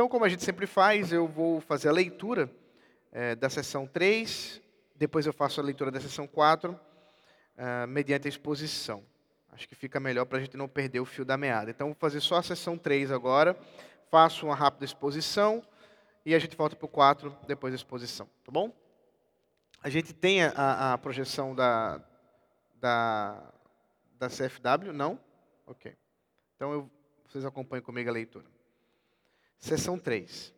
Então, como a gente sempre faz, eu vou fazer a leitura é, da sessão 3, depois eu faço a leitura da sessão 4, uh, mediante a exposição. Acho que fica melhor para a gente não perder o fio da meada. Então, vou fazer só a sessão 3 agora, faço uma rápida exposição e a gente volta para o 4 depois da exposição, tá bom? A gente tem a, a projeção da, da, da CFW? Não? Ok. Então, eu, vocês acompanhem comigo a leitura. Seção 3.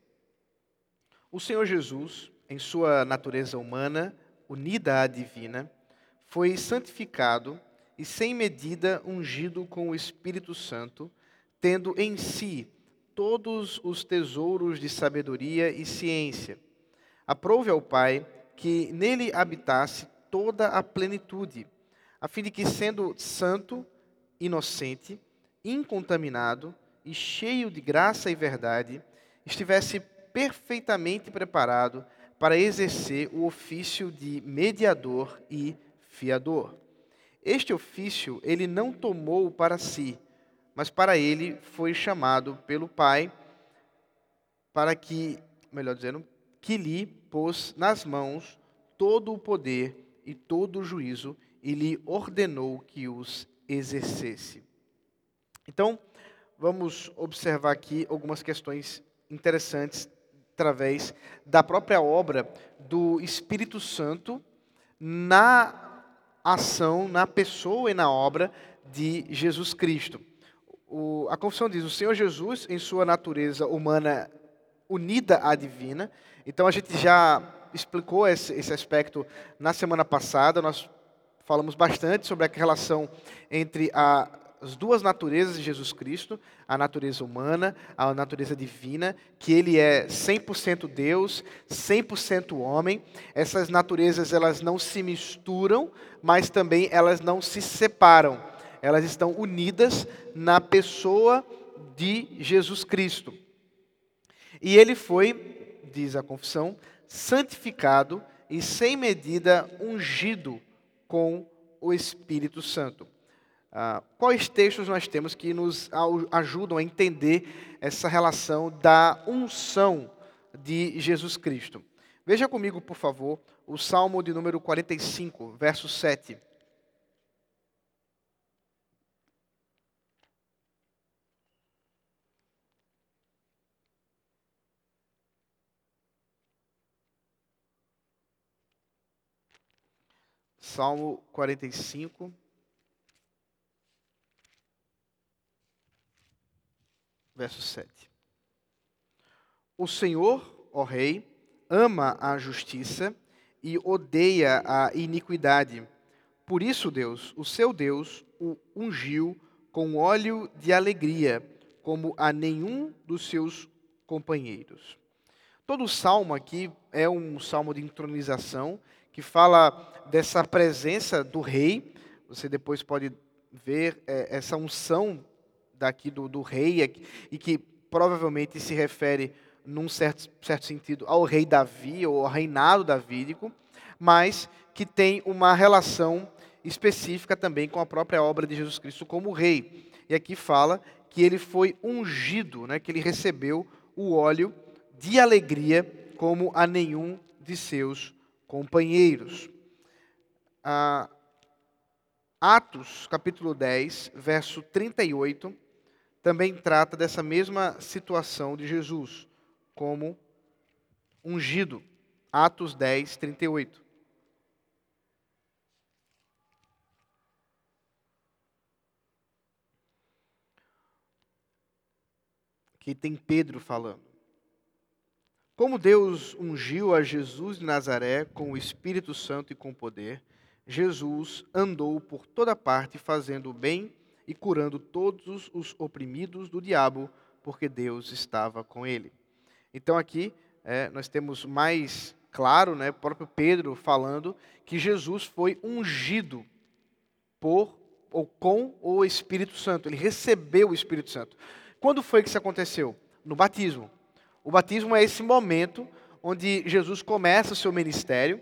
O Senhor Jesus, em sua natureza humana, unida à divina, foi santificado e sem medida ungido com o Espírito Santo, tendo em si todos os tesouros de sabedoria e ciência. Aprove ao Pai que nele habitasse toda a plenitude, a fim de que, sendo santo, inocente, incontaminado e cheio de graça e verdade, estivesse perfeitamente preparado para exercer o ofício de mediador e fiador. Este ofício ele não tomou para si, mas para ele foi chamado pelo Pai, para que, melhor dizendo, que lhe pôs nas mãos todo o poder e todo o juízo e lhe ordenou que os exercesse. Então, vamos observar aqui algumas questões interessantes através da própria obra do Espírito Santo na ação, na pessoa e na obra de Jesus Cristo. O, a confissão diz: o Senhor Jesus, em sua natureza humana unida à divina. Então a gente já explicou esse, esse aspecto na semana passada. Nós falamos bastante sobre a relação entre a, as duas naturezas de Jesus Cristo, a natureza humana, a natureza divina, que ele é 100% Deus, 100% homem. Essas naturezas elas não se misturam, mas também elas não se separam. Elas estão unidas na pessoa de Jesus Cristo. E ele foi, diz a confissão, santificado e sem medida ungido com o Espírito Santo. Ah, quais textos nós temos que nos ajudam a entender essa relação da unção de Jesus Cristo? Veja comigo, por favor, o Salmo de número 45, verso 7. Salmo 45, verso 7. O Senhor, ó Rei, ama a justiça e odeia a iniquidade. Por isso, Deus, o seu Deus, o ungiu com óleo de alegria, como a nenhum dos seus companheiros. Todo o salmo aqui é um salmo de entronização que fala dessa presença do rei. Você depois pode ver é, essa unção daqui do, do rei, e que provavelmente se refere, num certo, certo sentido, ao rei Davi, ou ao reinado davídico, mas que tem uma relação específica também com a própria obra de Jesus Cristo como rei. E aqui fala que ele foi ungido, né, que ele recebeu o óleo de alegria como a nenhum de seus companheiros. Ah, Atos, capítulo 10, verso 38, também trata dessa mesma situação de Jesus, como ungido. Atos 10, 38. Aqui tem Pedro falando. Como Deus ungiu a Jesus de Nazaré com o Espírito Santo e com poder, Jesus andou por toda parte fazendo o bem e curando todos os oprimidos do diabo, porque Deus estava com ele. Então aqui é, nós temos mais claro, né, próprio Pedro falando que Jesus foi ungido por ou com o Espírito Santo. Ele recebeu o Espírito Santo. Quando foi que isso aconteceu? No batismo. O batismo é esse momento onde Jesus começa o seu ministério.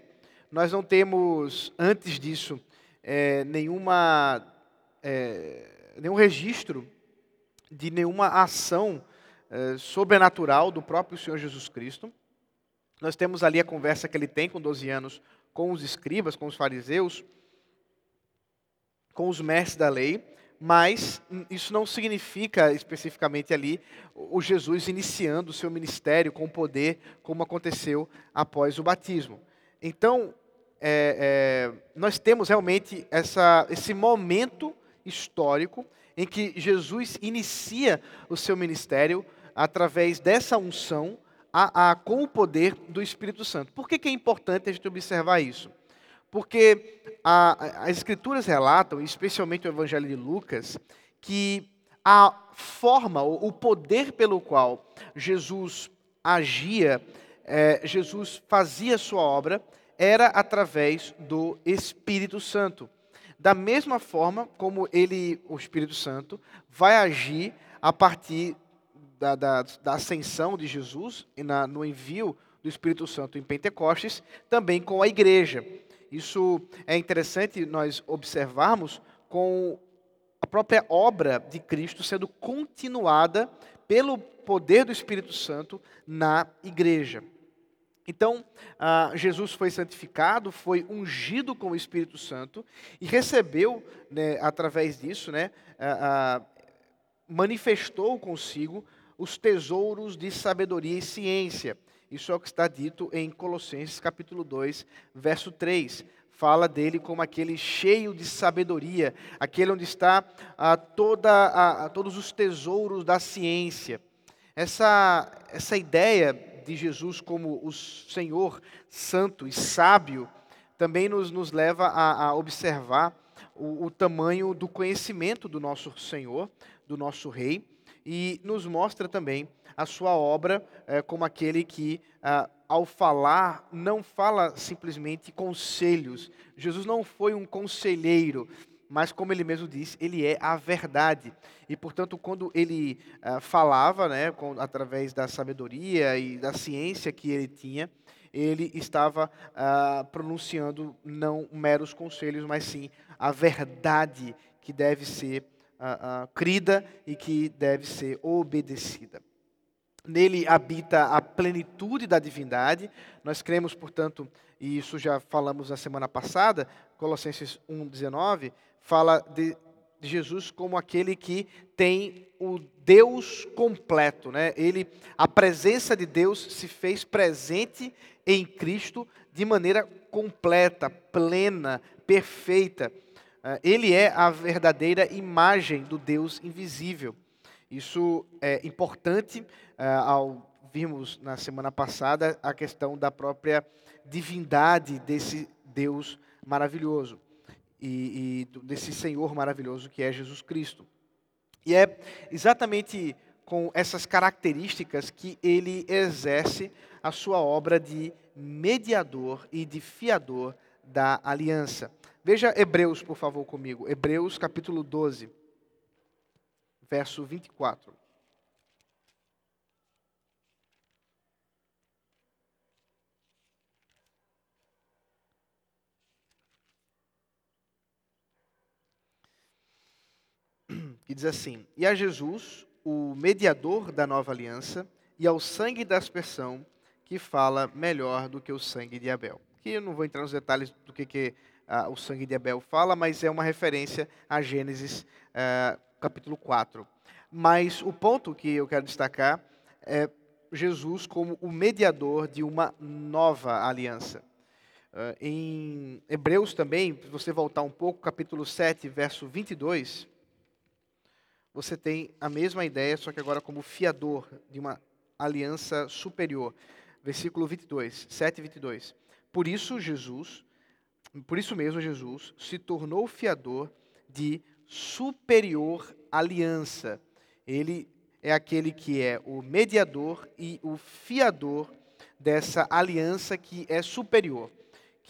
Nós não temos, antes disso, é, nenhuma é, nenhum registro de nenhuma ação eh, sobrenatural do próprio Senhor Jesus Cristo. Nós temos ali a conversa que ele tem com 12 anos com os escribas, com os fariseus, com os mestres da lei, mas isso não significa especificamente ali o Jesus iniciando o seu ministério com poder, como aconteceu após o batismo. Então, é, é, nós temos realmente essa, esse momento histórico em que Jesus inicia o seu ministério através dessa unção a, a, com o poder do Espírito Santo. Por que, que é importante a gente observar isso? Porque a, as Escrituras relatam, especialmente o Evangelho de Lucas, que a forma, o poder pelo qual Jesus agia, é, Jesus fazia sua obra, era através do Espírito Santo. Da mesma forma como ele, o Espírito Santo, vai agir a partir da, da, da ascensão de Jesus e na, no envio do Espírito Santo em Pentecostes, também com a igreja. Isso é interessante nós observarmos com a própria obra de Cristo sendo continuada pelo poder do Espírito Santo na igreja. Então, ah, Jesus foi santificado, foi ungido com o Espírito Santo e recebeu, né, através disso, né, ah, ah, manifestou consigo os tesouros de sabedoria e ciência. Isso é o que está dito em Colossenses capítulo 2, verso 3. Fala dele como aquele cheio de sabedoria, aquele onde está toda, todos os tesouros da ciência. Essa, essa ideia de Jesus como o Senhor santo e sábio também nos, nos leva a, a observar o, o, tamanho do conhecimento do nosso Senhor, do nosso Rei, e nos mostra também a sua obra é, como aquele que, ah, ao falar, não fala simplesmente conselhos. Jesus não foi um conselheiro, mas como ele mesmo disse, ele é a verdade. E, portanto, quando ele uh, falava, né, com, através da sabedoria e da ciência que ele tinha, ele estava uh, pronunciando não meros conselhos, mas sim a verdade que deve ser uh, crida e que deve ser obedecida. Nele habita a plenitude da divindade. Nós cremos, portanto, e isso já falamos na semana passada, Colossenses 1,19, fala de, Jesus como aquele que tem o Deus completo, né? Ele, a presença de Deus se fez presente em Cristo de maneira completa, plena, perfeita. Ah, ele é a verdadeira imagem do Deus invisível. Isso é importante ah, ao vimos na semana passada a questão da própria divindade desse Deus maravilhoso e, e desse Senhor maravilhoso que é Jesus Cristo. E é exatamente com essas características que ele exerce a sua obra de mediador e de fiador da aliança. Veja Hebreus, por favor, comigo. Hebreus capítulo 12, verso 24. Que diz assim: E a Jesus, o mediador da nova aliança, e ao sangue da aspersão, que fala melhor do que o sangue de Abel. Que eu não vou entrar nos detalhes do que, que ah, o sangue de Abel fala, mas é uma referência a Gênesis ah, capítulo 4. Mas o ponto que eu quero destacar é Jesus como o mediador de uma nova aliança. Uh, em Hebreus também, se você voltar um pouco, capítulo 7, verso 22, você tem a mesma ideia, só que agora como fiador de uma aliança superior. Versículo 22, 7 e 22. Por isso Jesus, por isso mesmo Jesus se tornou fiador de superior aliança. Ele é aquele que é o mediador e o fiador dessa aliança que é superior,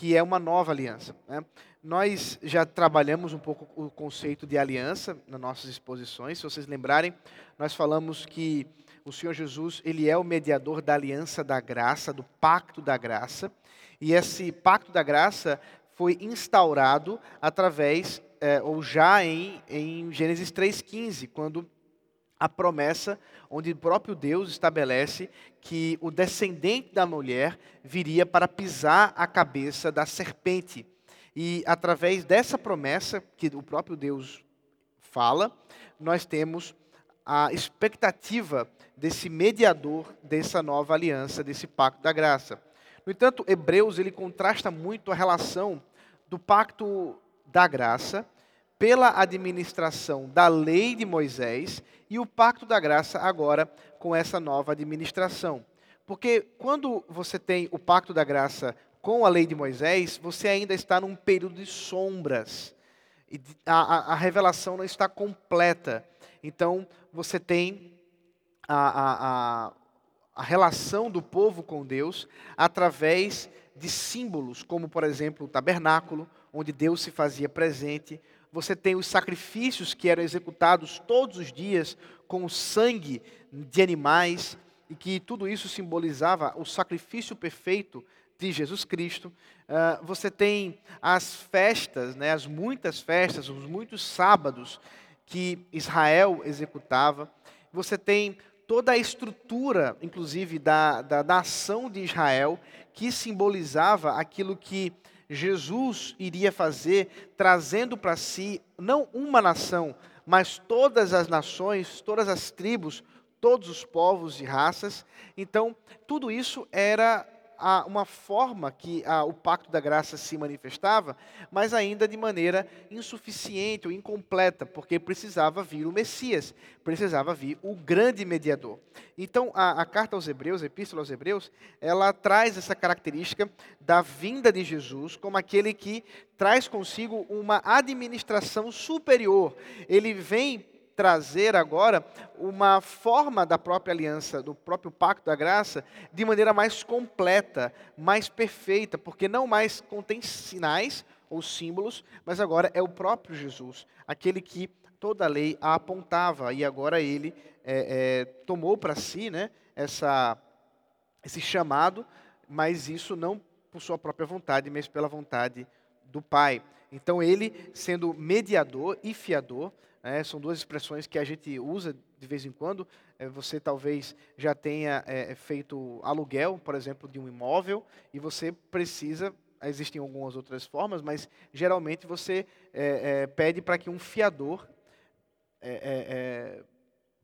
que é uma nova aliança. Né? Nós já trabalhamos um pouco o conceito de aliança nas nossas exposições. Se vocês lembrarem, nós falamos que o Senhor Jesus ele é o mediador da aliança da graça, do pacto da graça. E esse pacto da graça foi instaurado através, é, ou já em, em Gênesis 3,15, quando a promessa onde o próprio Deus estabelece que o descendente da mulher viria para pisar a cabeça da serpente. E através dessa promessa que o próprio Deus fala, nós temos a expectativa desse mediador dessa nova aliança, desse pacto da graça. No entanto, Hebreus ele contrasta muito a relação do pacto da graça pela administração da lei de Moisés e o pacto da graça agora com essa nova administração. Porque quando você tem o pacto da graça com a lei de Moisés, você ainda está num período de sombras. A, a, a revelação não está completa. Então, você tem a, a relação do povo com Deus através de símbolos, como, por exemplo, o tabernáculo, onde Deus se fazia presente, você tem os sacrifícios que eram executados todos os dias com o sangue de animais, e que tudo isso simbolizava o sacrifício perfeito de Jesus Cristo. Uh, você tem as festas, né, as muitas festas, os muitos sábados que Israel executava. Você tem toda a estrutura, inclusive, da, da nação de Israel, que simbolizava aquilo que Jesus iria fazer, trazendo para si não uma nação, mas todas as nações, todas as tribos, todos os povos e raças. Então, tudo isso era a, uma forma que a, o pacto da graça se manifestava, mas ainda de maneira insuficiente ou incompleta, porque precisava vir o Messias, precisava vir o grande mediador. Então, a, a carta aos Hebreus, a Epístola aos Hebreus, ela traz essa característica da vinda de Jesus como aquele que traz consigo uma administração superior. Ele vem trazer agora uma forma da própria aliança, do próprio pacto da graça, de maneira mais completa, mais perfeita, porque não mais contém sinais ou símbolos, mas agora é o próprio Jesus, aquele que toda a lei a apontava, e agora ele é, é, tomou para si né, essa, esse chamado, mas isso não por sua própria vontade, mas pela vontade do Pai. Então ele, sendo mediador e fiador, né, são duas expressões que a gente usa de vez em quando. É, você talvez já tenha é, feito aluguel, por exemplo, de um imóvel, e você precisa. Existem algumas outras formas, mas geralmente você é, é pede para que um fiador é,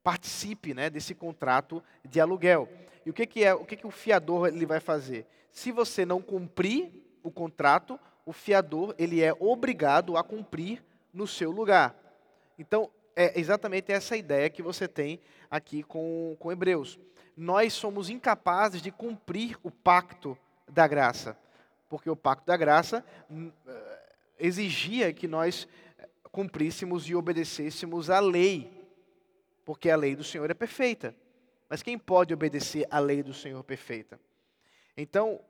participe né, desse contrato de aluguel. E o que, que é o que, que o fiador ele vai fazer? Se você não cumprir o contrato, o fiador ele é obrigado a cumprir no seu lugar. Então, é exatamente essa ideia que você tem aqui com, com Hebreus. Nós somos incapazes de cumprir o pacto da graça, porque o pacto da graça hum, eh, exigia que nós cumpríssemos e obedecêssemos a lei, porque a lei do Senhor é perfeita. Mas quem pode obedecer à lei do Senhor perfeita? Então,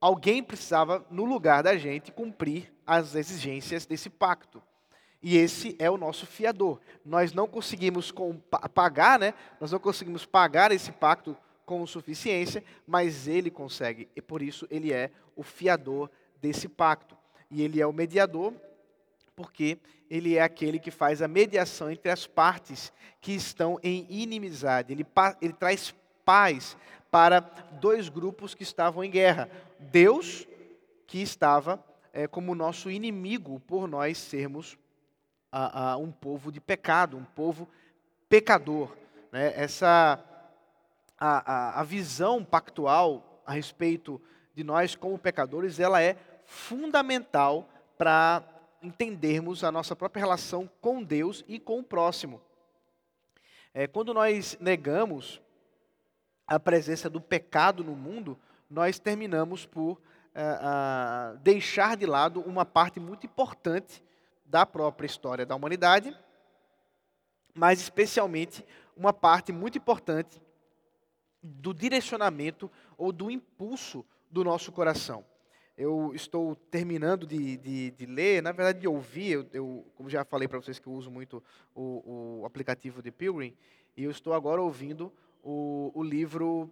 alguém precisava, no lugar da gente, cumprir as exigências desse pacto. E esse é o nosso fiador. Nós não conseguimos pagar, né? Nós não conseguimos pagar esse pacto com suficiência, mas ele consegue. E por isso ele é o fiador desse pacto. E ele é o mediador, porque ele é aquele que faz a mediação entre as partes que estão em inimizade. Ele, ele traz paz para dois grupos que estavam em guerra. Deus, que estava é, como nosso inimigo por nós sermos a, a um povo de pecado, um povo pecador. Né? Essa a, a, a visão pactual a respeito de nós como pecadores, ela é fundamental para entendermos a nossa própria relação com Deus e com o próximo. É, quando nós negamos a presença do pecado no mundo, nós terminamos por uh, uh, deixar de lado uma parte muito importante da própria história da humanidade, mas especialmente uma parte muito importante do direcionamento ou do impulso do nosso coração. Eu estou terminando de, de, de ler, na verdade de ouvir, eu, eu como já falei para vocês que eu uso muito o, o, aplicativo de Pilgrim, e eu estou agora ouvindo o, o livro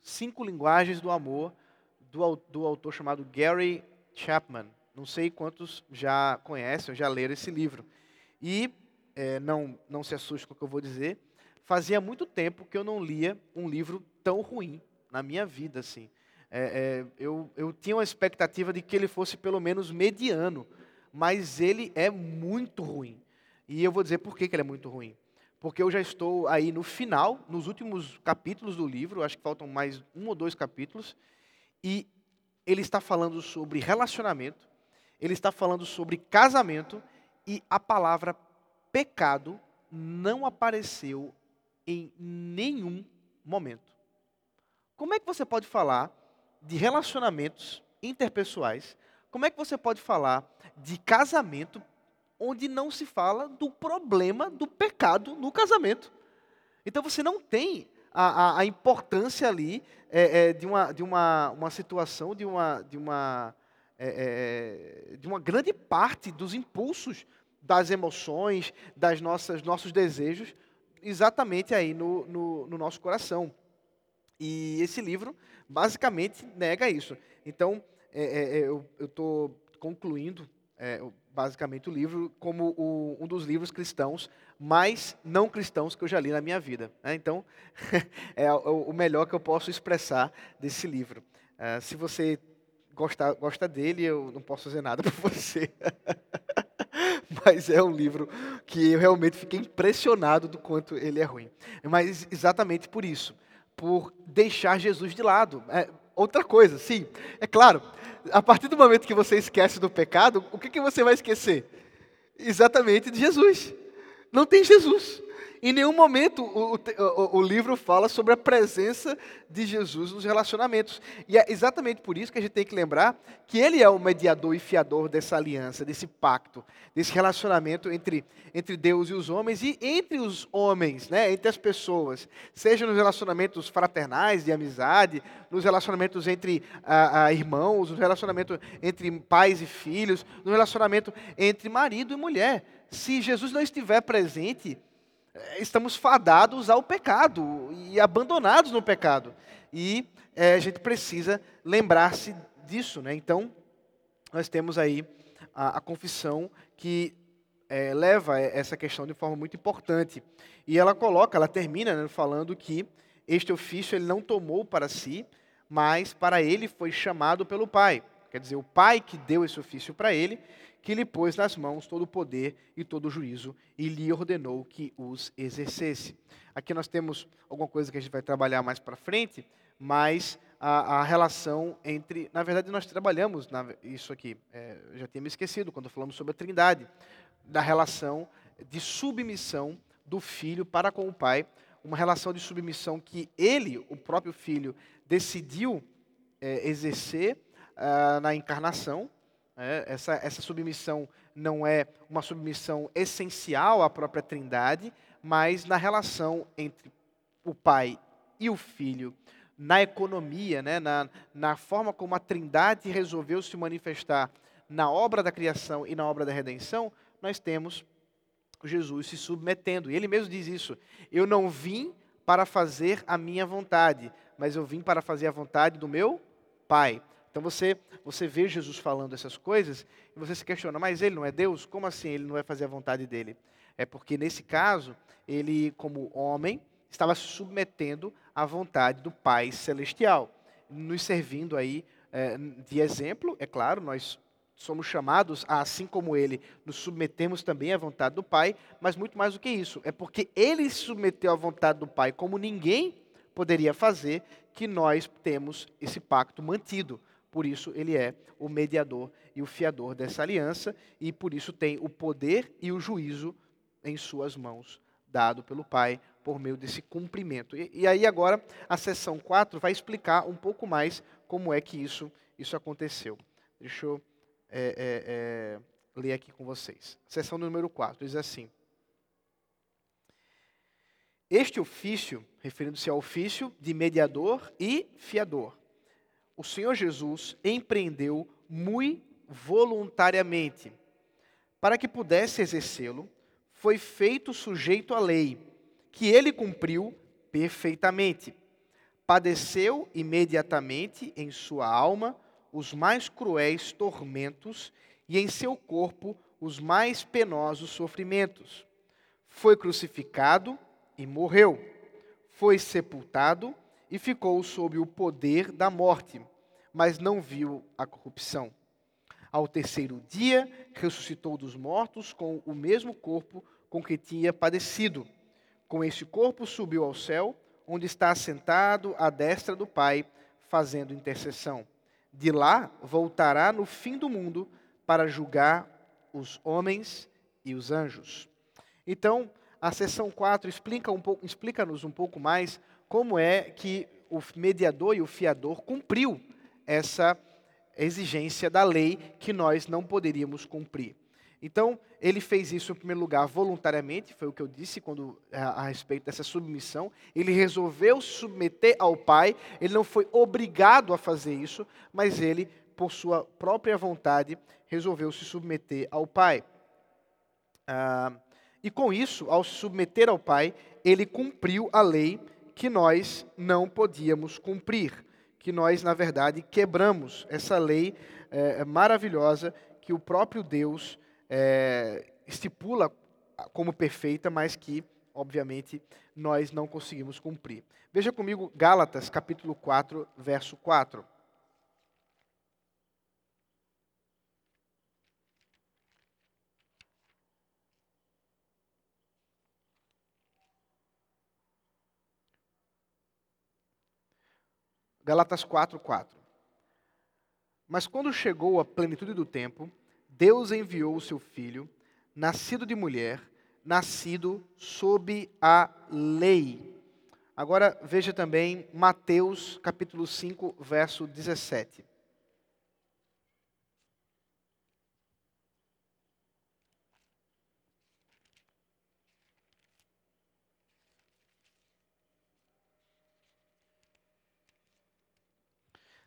Cinco Linguagens do Amor, do, do autor chamado Gary Chapman. Não sei quantos já conhecem ou já leram esse livro. E, é, não, não se assuste com o que eu vou dizer, fazia muito tempo que eu não lia um livro tão ruim na minha vida, assim. É, é, eu, eu tinha uma expectativa de que ele fosse pelo menos mediano, mas ele é muito ruim. E eu vou dizer por que, que ele é muito ruim. Porque eu já estou aí no final, nos últimos capítulos do livro, acho que faltam mais um ou dois capítulos, e ele está falando sobre relacionamento, ele está falando sobre casamento, e a palavra pecado não apareceu em nenhum momento. Como é que você pode falar de relacionamentos interpessoais? Como é que você pode falar de casamento onde não se fala do problema do pecado no casamento? Então você não tem a, a, a importância ali é, é, de, uma, de uma, uma situação, de uma, de, uma, é, é de uma grande parte dos impulsos, das emoções, das nossas nossos desejos exatamente aí no, no, no nosso coração. E esse livro basicamente nega isso. Então, é, é, é eu estou concluindo é, basicamente o livro como o, um dos livros cristãos mais não cristãos que eu já li na minha vida. Né? Então, é o melhor que eu posso expressar desse livro. É, se você gosta, gosta dele, eu não posso fazer nada por você. mas é um livro que eu realmente fiquei impressionado do quanto ele é ruim. Mas exatamente por isso, por deixar Jesus de lado. É, outra coisa, sim, é claro, a partir do momento que você esquece do pecado, o que, que você vai esquecer? Exatamente de Jesus. Não tem Jesus. Em nenhum momento o, o, o, livro fala sobre a presença de Jesus nos relacionamentos. E é exatamente por isso que a gente tem que lembrar que ele é o mediador e fiador dessa aliança, desse pacto, desse relacionamento entre, entre Deus e os homens e entre os homens, né, entre as pessoas. Seja nos relacionamentos fraternais, de amizade, nos relacionamentos entre ah, ah, irmãos, no relacionamento entre pais e filhos, no relacionamento entre marido e mulher. Se Jesus não estiver presente, estamos fadados ao pecado e abandonados no pecado. E é, a gente precisa lembrar-se disso. Né? Então, nós temos aí a, a confissão que é, leva essa questão de forma muito importante. E ela coloca, ela termina né, falando que este ofício ele não tomou para si, mas para ele foi chamado pelo Pai. Quer dizer, o Pai que deu esse ofício para ele que lhe pôs nas mãos todo o poder e todo o juízo e lhe ordenou que os exercesse. Aqui nós temos alguma coisa que a gente vai trabalhar mais para frente, mas a, a, relação entre. Na verdade, nós trabalhamos na, isso aqui, é, já tinha me esquecido, quando falamos sobre a Trindade, da relação de submissão do filho para com o pai, uma relação de submissão que ele, o próprio filho, decidiu é, exercer uh, na encarnação, é, essa, essa submissão não é uma submissão essencial à própria Trindade, mas na relação entre o Pai e o Filho, na economia, né, na, na forma como a Trindade resolveu se manifestar na obra da criação e na obra da redenção, nós temos Jesus se submetendo. E ele mesmo diz isso: Eu não vim para fazer a minha vontade, mas eu vim para fazer a vontade do meu Pai. Então você, você vê Jesus falando essas coisas e você se questiona, mas ele não é Deus? Como assim ele não vai fazer a vontade dele? É porque nesse caso, ele, como homem, estava se submetendo à vontade do Pai Celestial, nos servindo aí é, de exemplo, é claro, nós somos chamados a, assim como ele, nos submetemos também à vontade do Pai, mas muito mais do que isso, é porque ele se submeteu à vontade do Pai como ninguém poderia fazer, que nós temos esse pacto mantido. Por isso, ele é o mediador e o fiador dessa aliança, e por isso tem o poder e o juízo em suas mãos, dado pelo Pai por meio desse cumprimento. E, e aí, agora, a sessão 4 vai explicar um pouco mais como é que isso, isso aconteceu. Deixa eu é, é, é, ler aqui com vocês. Sessão número 4 diz assim. Este ofício, referindo-se ao ofício de mediador e fiador, o Senhor Jesus empreendeu muito voluntariamente. Para que pudesse exercê-lo, foi feito sujeito à lei, que ele cumpriu perfeitamente. Padeceu imediatamente em sua alma os mais cruéis tormentos e em seu corpo os mais penosos sofrimentos. Foi crucificado e morreu. Foi sepultado e ficou sob o poder da morte, mas não viu a corrupção. Ao terceiro dia, ressuscitou dos mortos com o mesmo corpo com que tinha padecido. Com este corpo subiu ao céu, onde está assentado à destra do Pai, fazendo intercessão. De lá voltará no fim do mundo para julgar os homens e os anjos. Então, a seção 4 explica um explica-nos um pouco mais como é que o mediador e o fiador cumpriu essa exigência da lei que nós não poderíamos cumprir. Então, ele fez isso, em primeiro lugar, voluntariamente, foi o que eu disse quando a, a, respeito dessa submissão. Ele resolveu submeter ao Pai, ele não foi obrigado a fazer isso, mas ele, por sua própria vontade, resolveu se submeter ao Pai. Ah, e com isso, ao se submeter ao Pai, ele cumpriu a lei que nós não podíamos cumprir, que nós, na verdade, quebramos essa lei é, maravilhosa que o próprio Deus é, estipula como perfeita, mas que, obviamente, nós não conseguimos cumprir. Veja comigo Gálatas, capítulo 4, verso 4. Galatas 4, 4. Mas quando chegou a plenitude do tempo, Deus enviou o seu filho, nascido de mulher, nascido sob a lei. Agora veja também Mateus capítulo 5, verso 17.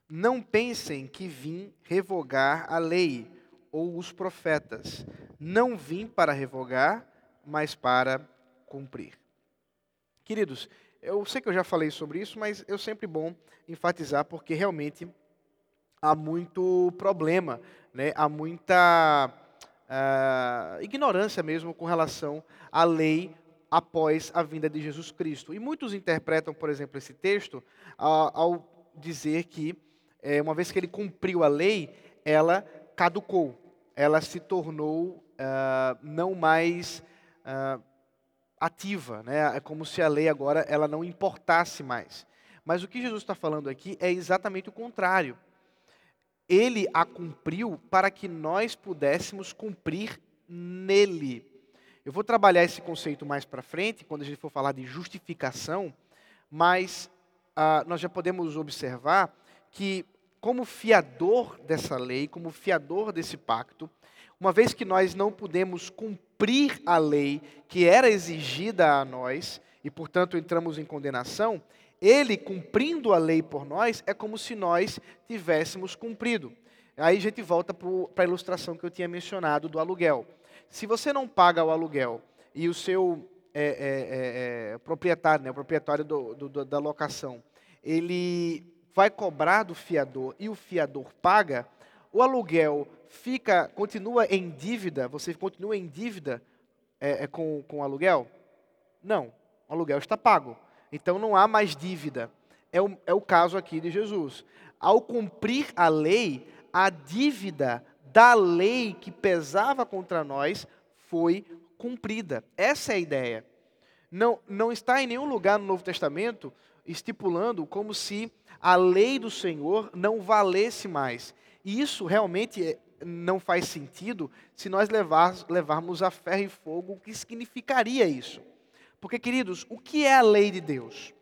Não pensem que vim revogar a lei ou os profetas. Não vim para revogar, mas para cumprir. Queridos, eu sei que eu já falei sobre isso, mas é sempre bom enfatizar porque realmente há muito problema, né? há muita uh, ignorância mesmo com relação à lei após a vinda de Jesus Cristo. E muitos interpretam, por exemplo, esse texto uh, ao dizer que é, uma vez que ele cumpriu a lei, ela caducou, ela se tornou uh, não mais uh, ativa, né? É como se a lei agora ela não importasse mais. Mas o que Jesus está falando aqui é exatamente o contrário. Ele a cumpriu para que nós pudéssemos cumprir nele. Eu vou trabalhar esse conceito mais para frente, quando a gente for falar de justificação, mas uh, nós já podemos observar que, como fiador dessa lei, como fiador desse pacto, uma vez que nós não podemos cumprir a lei que era exigida a nós, e portanto entramos em condenação, ele cumprindo a lei por nós é como se nós tivéssemos cumprido. Aí a gente volta para a ilustração que eu tinha mencionado do aluguel. Se você não paga o aluguel e o seu é, é, é, é proprietário, né, o proprietário do, do, da locação, ele vai cobrar do fiador e o fiador paga, o aluguel fica, continua em dívida, você continua em dívida é, é, com, com o aluguel? Não, o aluguel está pago. Então não há mais dívida. É o, é o caso aqui de Jesus. Ao cumprir a lei, a dívida da lei que pesava contra nós foi cumprida. Essa é a ideia. Não, não está em nenhum lugar no Novo Testamento estipulando como se a lei do Senhor não valesse mais. E isso realmente é, não faz sentido se nós levar, levarmos a ferro e fogo o que significaria isso. Porque, queridos, o que é a lei de Deus?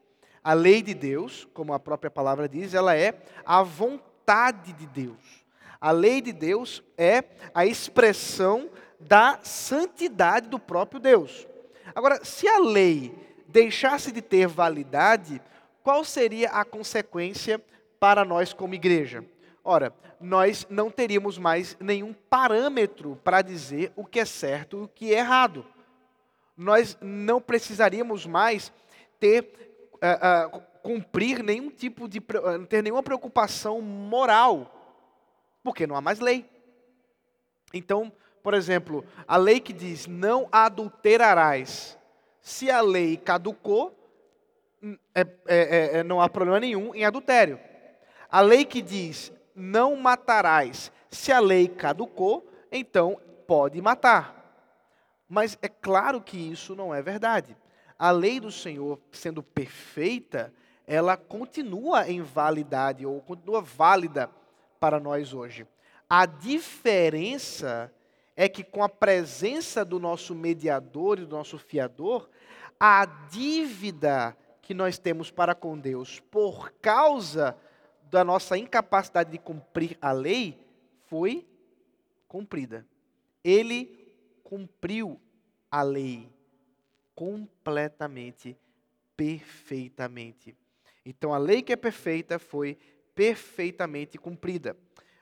A lei de Deus, como a própria palavra diz, ela é a vontade de Deus. A lei de Deus é a expressão da santidade do próprio Deus. Agora, se a lei deixasse de ter validade, qual seria a consequência para nós como igreja? Ora, nós não teríamos mais nenhum parâmetro para dizer o que é certo e o que é errado. Nós não precisaríamos mais ter, uh, uh, cumprir nenhum tipo de, uh, ter nenhuma preocupação moral, porque não há mais lei. Então, por exemplo, a lei que diz não adulterarás, Se a lei caducou, é, é, é, não há problema nenhum em adultério. A lei que diz não matarás, se a lei caducou, então pode matar. Mas é claro que isso não é verdade. A lei do Senhor, sendo perfeita, ela continua em validade ou continua válida para nós hoje. A diferença é que com a presença do nosso mediador e do nosso fiador, a dívida que nós temos para com Deus por causa da nossa incapacidade de cumprir a lei foi cumprida. Ele cumpriu a lei completamente, perfeitamente. Então a lei que é perfeita foi perfeitamente cumprida.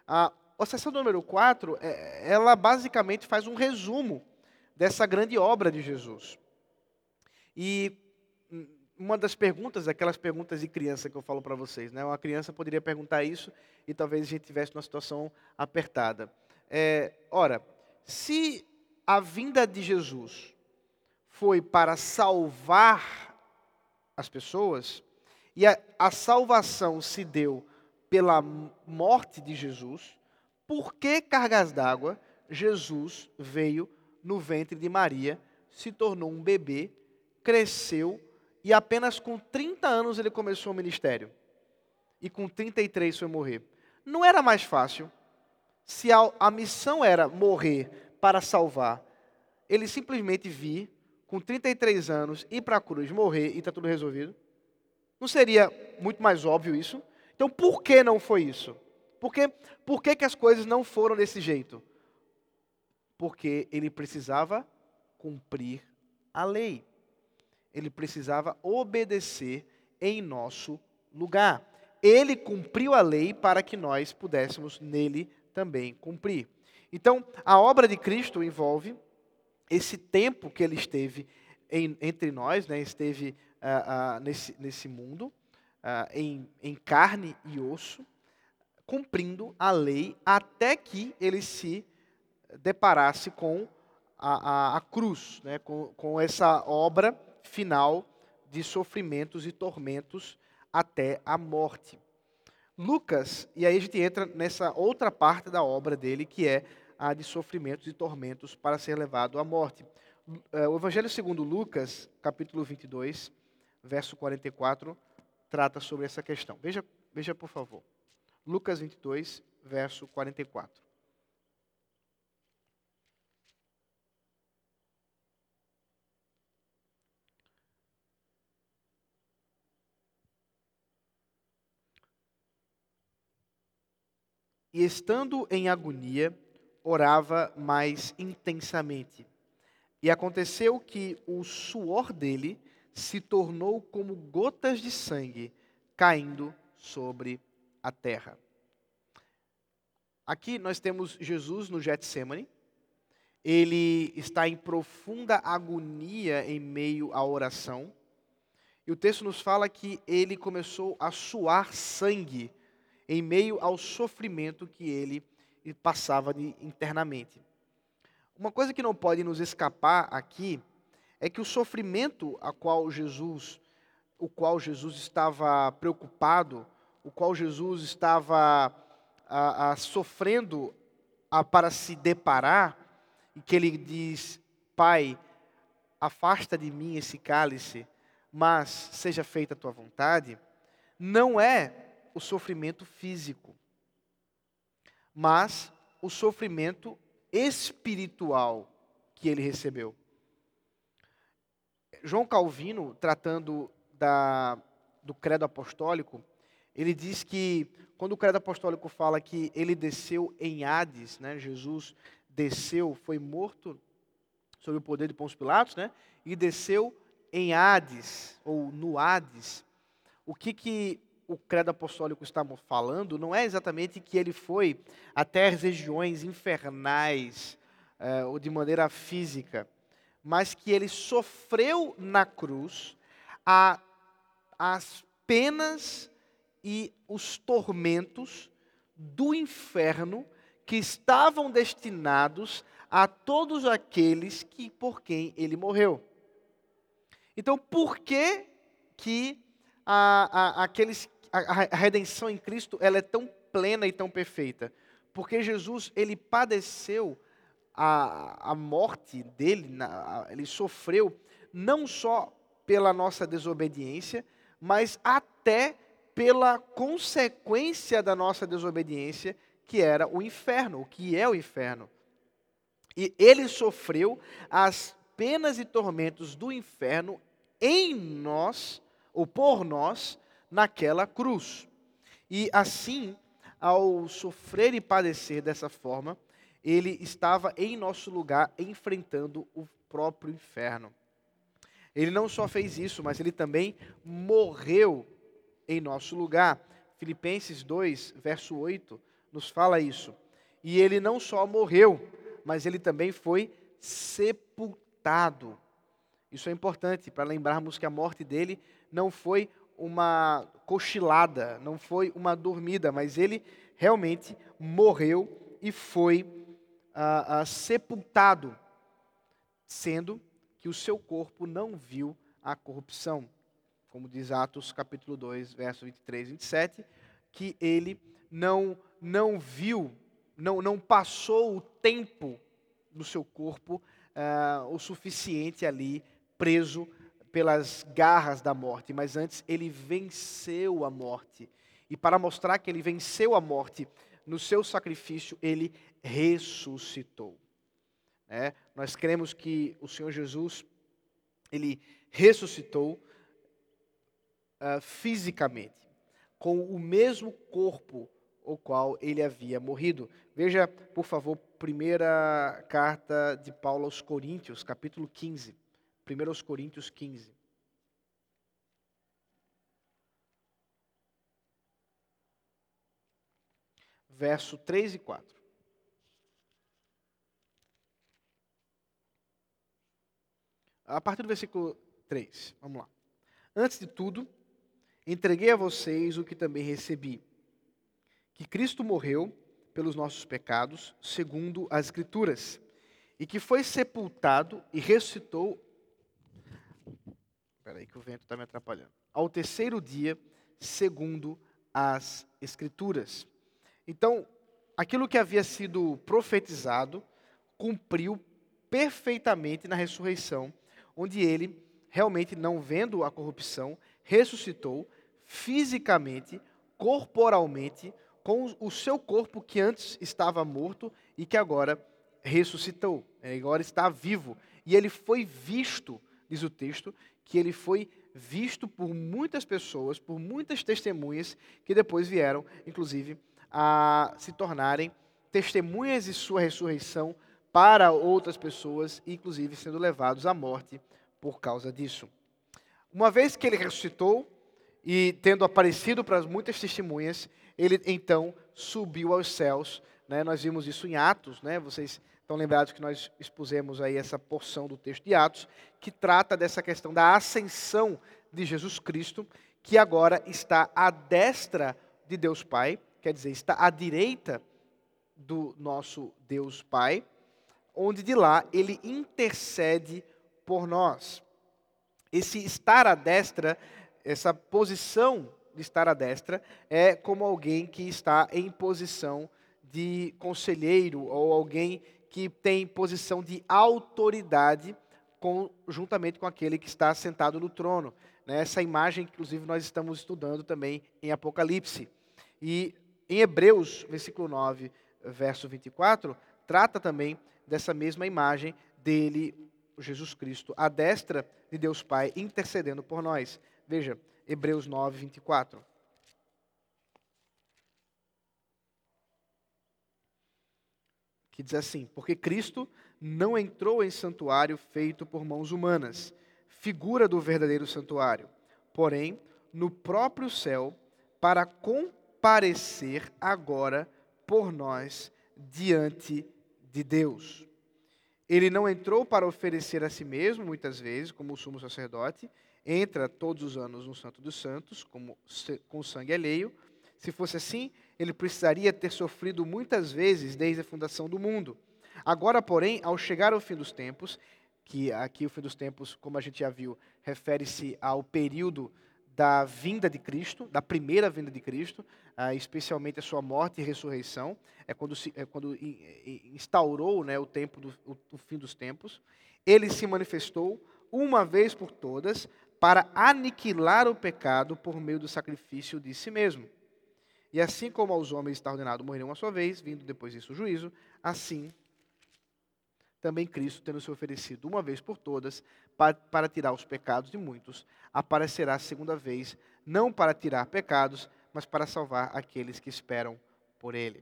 A, sessão número 4, é, ela basicamente faz um resumo dessa grande obra de Jesus. E uma das perguntas, aquelas perguntas de criança que eu falo para vocês, né? Uma criança poderia perguntar isso e talvez a gente tivesse uma situação apertada. É, ora, se a vinda de Jesus foi para salvar as pessoas, e a, a salvação se deu pela morte de Jesus, por que cargas d'água Jesus veio no ventre de Maria, se tornou um bebê, cresceu e apenas com 30 anos ele começou o ministério. E com 33 foi morrer. Não era mais fácil se a, a missão era morrer para salvar, ele simplesmente vir com 33 anos ir para a cruz, morrer e está tudo resolvido? Não seria muito mais óbvio isso? Então, por que não foi isso? Por que, por que, que as coisas não foram desse jeito? Porque ele precisava cumprir a lei. Ele precisava obedecer em nosso lugar. Ele cumpriu a lei para que nós pudéssemos nele também cumprir. Então, a obra de Cristo envolve esse tempo que ele esteve em, entre nós, né, esteve uh, uh, nesse, nesse mundo, uh, em, em carne e osso, cumprindo a lei até que ele se deparasse com a, a, a cruz, né, com, com essa obra final de sofrimentos e tormentos até a morte. Lucas, e aí a gente entra nessa outra parte da obra dele, que é a de sofrimentos e tormentos para ser levado à morte. É, o Evangelho segundo Lucas, capítulo 22, verso 44, trata sobre essa questão. Veja, veja por favor. Lucas 22, verso 44. E estando em agonia, orava mais intensamente. E aconteceu que o suor dele se tornou como gotas de sangue caindo sobre a terra. Aqui nós temos Jesus no Getsemane. Ele está em profunda agonia em meio à oração. E o texto nos fala que ele começou a suar sangue em meio ao sofrimento que ele passava internamente. Uma coisa que não pode nos escapar aqui é que o sofrimento a qual Jesus, o qual Jesus estava preocupado, o qual Jesus estava a, a, sofrendo a, para se deparar, e que ele diz: Pai, afasta de mim esse cálice, mas seja feita a tua vontade, não é o sofrimento físico, mas o sofrimento espiritual que ele recebeu. João Calvino, tratando da, do credo apostólico, ele diz que quando o credo apostólico fala que ele desceu em Hades, né, Jesus desceu, foi morto sob o poder de Pôncio Pilatos, né, e desceu em Hades, ou no Hades, o que, que o credo apostólico está falando não é exatamente que ele foi até as regiões infernais, é, ou de maneira física, mas que ele sofreu na cruz a, as penas e os tormentos do inferno que estavam destinados a todos aqueles que por quem ele morreu. Então, por que que a, a, aqueles, a, redenção em Cristo ela é tão plena e tão perfeita? Porque Jesus ele padeceu a, a morte dele, na, ele sofreu não só pela nossa desobediência, mas até pela consequência da nossa desobediência, que era o inferno, o que é o inferno. E ele sofreu as penas e tormentos do inferno em nós, ou por nós, naquela cruz. E assim, ao sofrer e padecer dessa forma, ele estava em nosso lugar enfrentando o próprio inferno. Ele não só fez isso, mas ele também morreu em nosso lugar. Filipenses 2, verso 8, nos fala isso. E ele não só morreu, mas ele também foi sepultado. Isso é importante para lembrarmos que a morte dele não foi uma cochilada, não foi uma dormida, mas ele realmente morreu e foi ah, ah, sepultado, sendo que o seu corpo não viu a corrupção. Como diz Atos capítulo 2, verso 23 e 27, que ele não, não viu, não, não passou o tempo no seu corpo uh, o suficiente ali, preso pelas garras da morte, mas antes ele venceu a morte. E para mostrar que ele venceu a morte no seu sacrifício, ele ressuscitou. É, nós cremos que o Senhor Jesus, ele ressuscitou uh, fisicamente, com o mesmo corpo o qual ele havia morrido. Veja, por favor, primeira carta de Paulo aos Coríntios, capítulo 15. 1 aos Coríntios 15. Verso 3 e 4. A partir do versículo 3, vamos lá. Antes de tudo, entreguei a vocês o que também recebi que Cristo morreu pelos nossos pecados, segundo as Escrituras, e que foi sepultado e ressuscitou. Espera aí que o vento está me atrapalhando. Ao terceiro dia, segundo as Escrituras. Então, aquilo que havia sido profetizado cumpriu perfeitamente na ressurreição, onde ele, realmente não vendo a corrupção, ressuscitou fisicamente, corporalmente, com o seu corpo que antes estava morto e que agora ressuscitou, agora está vivo. E ele foi visto, diz o texto, que ele foi visto por muitas pessoas, por muitas testemunhas, que depois vieram, inclusive, a se tornarem testemunhas de sua ressurreição para outras pessoas, inclusive sendo levados à morte por causa disso. Uma vez que ele ressuscitou e tendo aparecido para muitas testemunhas, ele então subiu aos céus. Né? Nós vimos isso em Atos, né? vocês estão lembrados que nós expusemos aí essa porção do texto de Atos, que trata dessa questão da ascensão de Jesus Cristo, que agora está à destra de Deus Pai, quer dizer, está à direita do nosso Deus Pai, onde de lá ele intercede por nós. Esse estar à destra, essa posição de estar à destra é como alguém que está em posição de conselheiro ou alguém que tem posição de autoridade com, juntamente com aquele que está sentado no trono. Né? Essa imagem, inclusive, nós estamos estudando também em Apocalipse. E em Hebreus, versículo 9, verso 24, trata também dessa mesma imagem dele, Jesus Cristo, à destra de Deus Pai, intercedendo por nós. Veja, Hebreus 9, 24. Que diz assim: Porque Cristo não entrou em santuário feito por mãos humanas, figura do verdadeiro santuário, porém no próprio céu, para comparecer agora por nós diante de Deus. Ele não entrou para oferecer a si mesmo, muitas vezes, como o sumo sacerdote, entra todos os anos no Santo dos Santos, como, com sangue alheio. Se fosse assim, ele precisaria ter sofrido muitas vezes desde a fundação do mundo. Agora, porém, ao chegar ao fim dos tempos, que aqui o fim dos tempos, como a gente já viu, refere-se ao período da vinda de Cristo, da primeira vinda de Cristo, ah, especialmente a sua morte e ressurreição, é quando, se, é quando instaurou né, o tempo do o, o fim dos tempos. Ele se manifestou uma vez por todas para aniquilar o pecado por meio do sacrifício de si mesmo. E assim como aos homens está ordenado morrer uma só vez, vindo depois disso o juízo, assim também Cristo, tendo se oferecido uma vez por todas para, para tirar os pecados de muitos, aparecerá segunda vez, não para tirar pecados, mas para salvar aqueles que esperam por ele.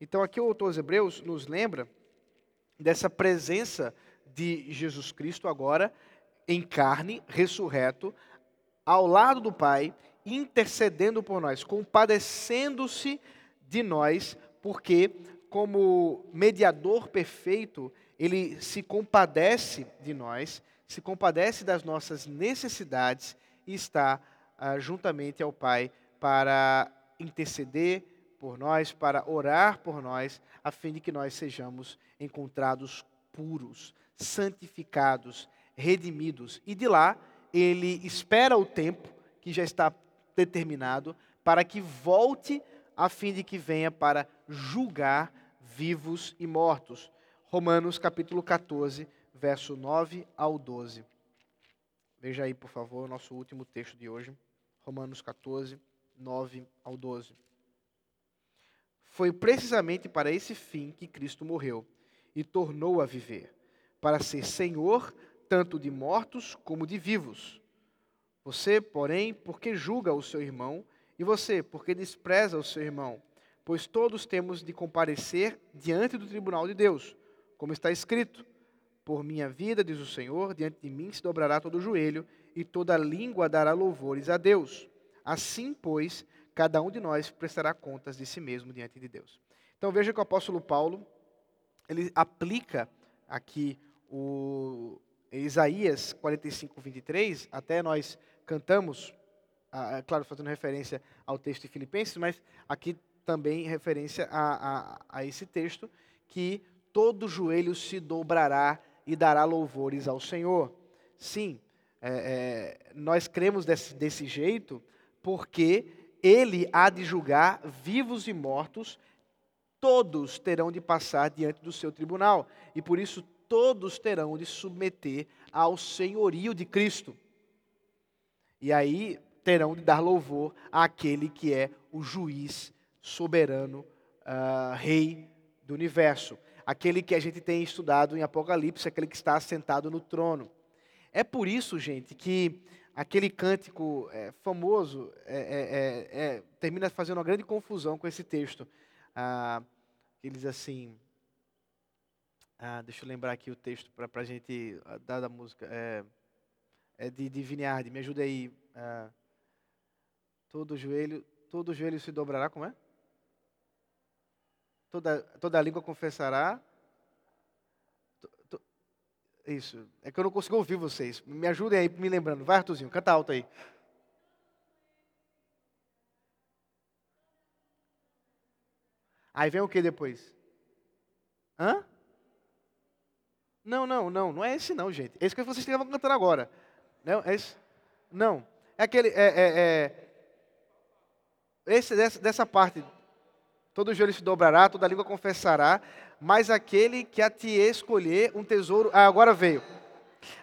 Então, aqui o autor dos Hebreus nos lembra dessa presença de Jesus Cristo agora em carne, ressurreto, ao lado do Pai, intercedendo por nós, compadecendo-se de nós, porque, como mediador perfeito, ele se compadece de nós, se compadece das nossas necessidades e está ah, juntamente ao Pai para interceder por nós, para orar por nós, a fim de que nós sejamos encontrados puros, santificados, redimidos. E de lá, ele espera o tempo que já está determinado para que volte a fim de que venha para julgar vivos e mortos. Romanos capítulo 14, verso 9 ao 12. Veja aí, por favor, o nosso último texto de hoje. Romanos 14, 9 ao 12. Foi precisamente para esse fim que Cristo morreu e tornou a viver, para ser Senhor tanto de mortos como de vivos. Você, porém, porque julga o seu irmão, e você, porque despreza o seu irmão, pois todos temos de comparecer diante do tribunal de Deus como está escrito: Por minha vida, diz o Senhor, diante de mim se dobrará todo o joelho e toda língua dará louvores a Deus. Assim, pois, cada um de nós prestará contas de si mesmo diante de Deus. Então veja que o apóstolo Paulo, ele aplica aqui o Isaías 45, 23, até nós cantamos, ah, claro, fazendo referência ao texto de Filipenses, mas aqui também referência a, a, a esse texto, que todo joelho se dobrará e dará louvores ao Senhor. Sim, é, é, nós cremos desse, desse jeito porque Ele há de julgar vivos e mortos, todos terão de passar diante do seu tribunal, e por isso todos terão de submeter ao senhorio de Cristo. E aí terão de dar louvor àquele que é o juiz soberano, uh, rei do universo aquele que a gente tem estudado em Apocalipse, aquele que está assentado no trono. É por isso, gente, que aquele cântico é, famoso é, é, termina fazendo uma grande confusão com esse texto. Ah, ele diz assim. Ah, deixa eu lembrar aqui o texto para a gente ah, dar da música. É, é de, de Vineyard, me ajuda aí. Ah, todo joelho, todo joelho se dobrará, como é? toda, toda língua confessará. Isso. É que eu não consigo ouvir vocês. Me ajudem aí, me lembrando. Vai, Artuzinho, canta alto aí. Aí vem o que depois? Hã? Não, não, não. Não é esse não, gente. Esse que vocês estavam cantando agora. Não, é esse. Não. É aquele. É, é, é esse, dessa, dessa parte Todo joelho se dobrará, toda língua confessará, mas aquele que a ti escolher um tesouro. Ah, agora veio.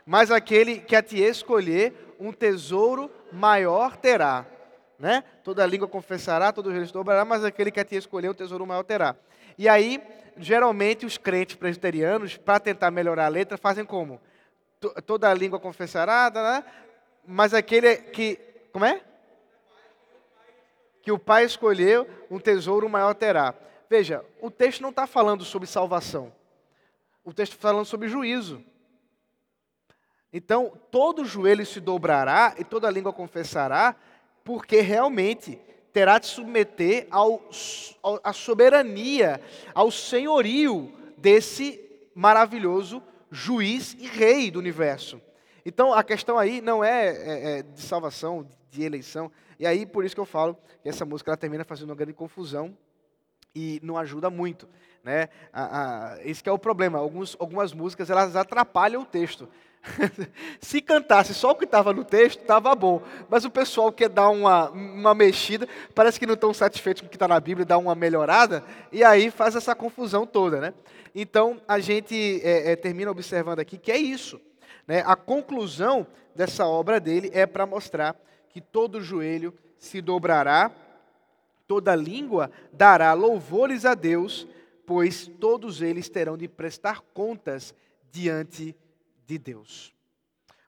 Mas aquele que a ti escolher um tesouro maior terá. Né? Toda língua confessará, todo joelho se dobrará, mas aquele que a ti escolher um tesouro maior terá. E aí, geralmente, os crentes presbiterianos, para tentar melhorar a letra, fazem como? Toda língua confessará, né? mas aquele que. Como é? que o pai escolheu, um tesouro maior terá. Veja, o texto não está falando sobre salvação. O texto está falando sobre juízo. Então, todo joelho se dobrará e toda língua confessará, porque realmente terá de submeter ao, à soberania, ao senhorio desse maravilhoso juiz e rei do universo. Então, a questão aí não é, é, é de salvação, de eleição, e aí, por isso que eu falo que essa música ela termina fazendo uma grande confusão. e não ajuda muito. Né? A, a, esse é o problema. Alguns, algumas músicas elas atrapalham o texto. Se cantasse só o que estava no texto, estava bom. Mas o pessoal quer dar uma, uma mexida, parece que não estão satisfeitos com o que está na Bíblia, dá uma melhorada, e aí faz essa confusão toda. Né? Então, a gente é, é, termina observando aqui que é isso. Né? A conclusão dessa obra dele é para mostrar que todo joelho se dobrará, toda língua dará louvores a Deus, pois todos eles terão de prestar contas diante de Deus.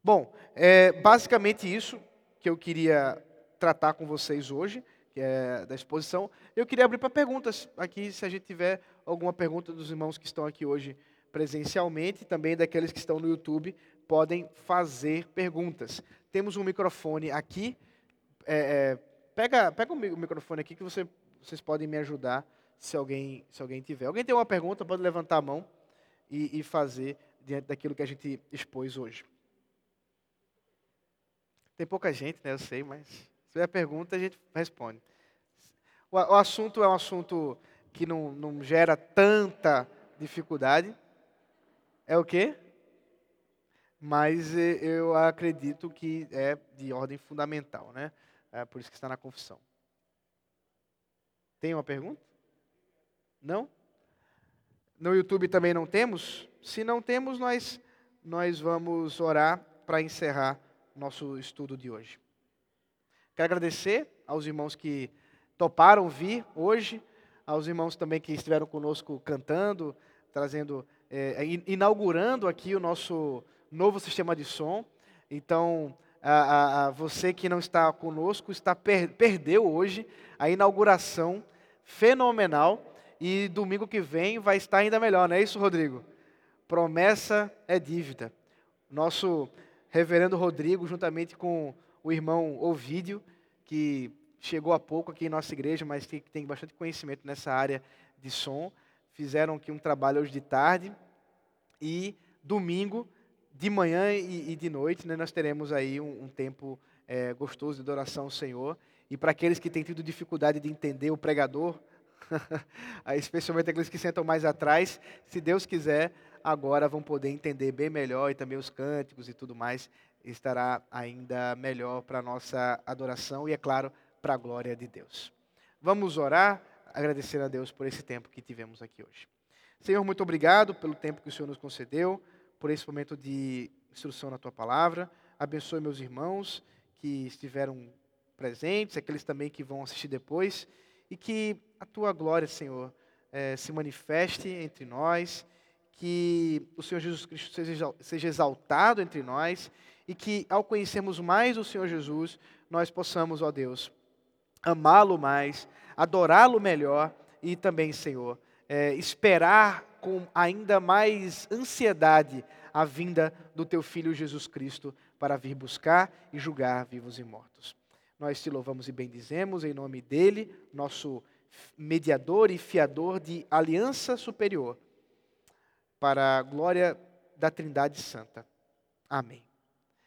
Bom, é basicamente isso que eu queria tratar com vocês hoje, que é da exposição. Eu queria abrir para perguntas aqui, se a gente tiver alguma pergunta dos irmãos que estão aqui hoje presencialmente, também daqueles que estão no YouTube, podem fazer perguntas. Temos um microfone aqui. É, é, pega, pega o microfone aqui que você, vocês podem me ajudar se alguém, se alguém tiver. Alguém tem uma pergunta, pode levantar a mão e, e fazer diante daquilo que a gente expôs hoje. Tem pouca gente, né? Eu sei, mas se tiver pergunta, a gente responde. O, o assunto é um assunto que não, não gera tanta dificuldade. É o quê? Mas eu acredito que é de ordem fundamental, né? É por isso que está na confissão. Tem uma pergunta? Não? No YouTube também não temos? Se não temos, nós, nós vamos orar para encerrar nosso estudo de hoje. Quero agradecer aos irmãos que toparam vir hoje, aos irmãos também que estiveram conosco cantando, trazendo, é, inaugurando aqui o nosso novo sistema de som. Então, a, a, a você que não está conosco está per, perdeu hoje a inauguração fenomenal e domingo que vem vai estar ainda melhor, não é isso, Rodrigo? Promessa é dívida. Nosso reverendo Rodrigo, juntamente com o irmão Ovídio, que chegou há pouco aqui em nossa igreja, mas que tem bastante conhecimento nessa área de som, fizeram aqui um trabalho hoje de tarde e domingo de manhã e, de noite, né, nós teremos aí um, um tempo é, gostoso de adoração ao Senhor. E para aqueles que têm tido dificuldade de entender o pregador, especialmente aqueles que sentam mais atrás, se Deus quiser, agora vão poder entender bem melhor e também os cânticos e tudo mais estará ainda melhor para a nossa adoração e, é claro, para a glória de Deus. Vamos orar, agradecer a Deus por esse tempo que tivemos aqui hoje. Senhor, muito obrigado pelo tempo que o Senhor nos concedeu, por esse momento de instrução na tua palavra. Abençoe meus irmãos que estiveram presentes, aqueles também que vão assistir depois e que a tua glória, Senhor, é, se manifeste entre nós, que o Senhor Jesus Cristo seja, exaltado entre nós e que, ao conhecermos mais o Senhor Jesus, nós possamos, ó Deus, amá-lo mais, adorá-lo melhor e também, Senhor, é, esperar com ainda mais ansiedade a vinda do teu Filho Jesus Cristo para vir buscar e julgar vivos e mortos. Nós te louvamos e bendizemos em nome dele, nosso mediador e fiador de aliança superior, para a glória da Trindade Santa. Amém.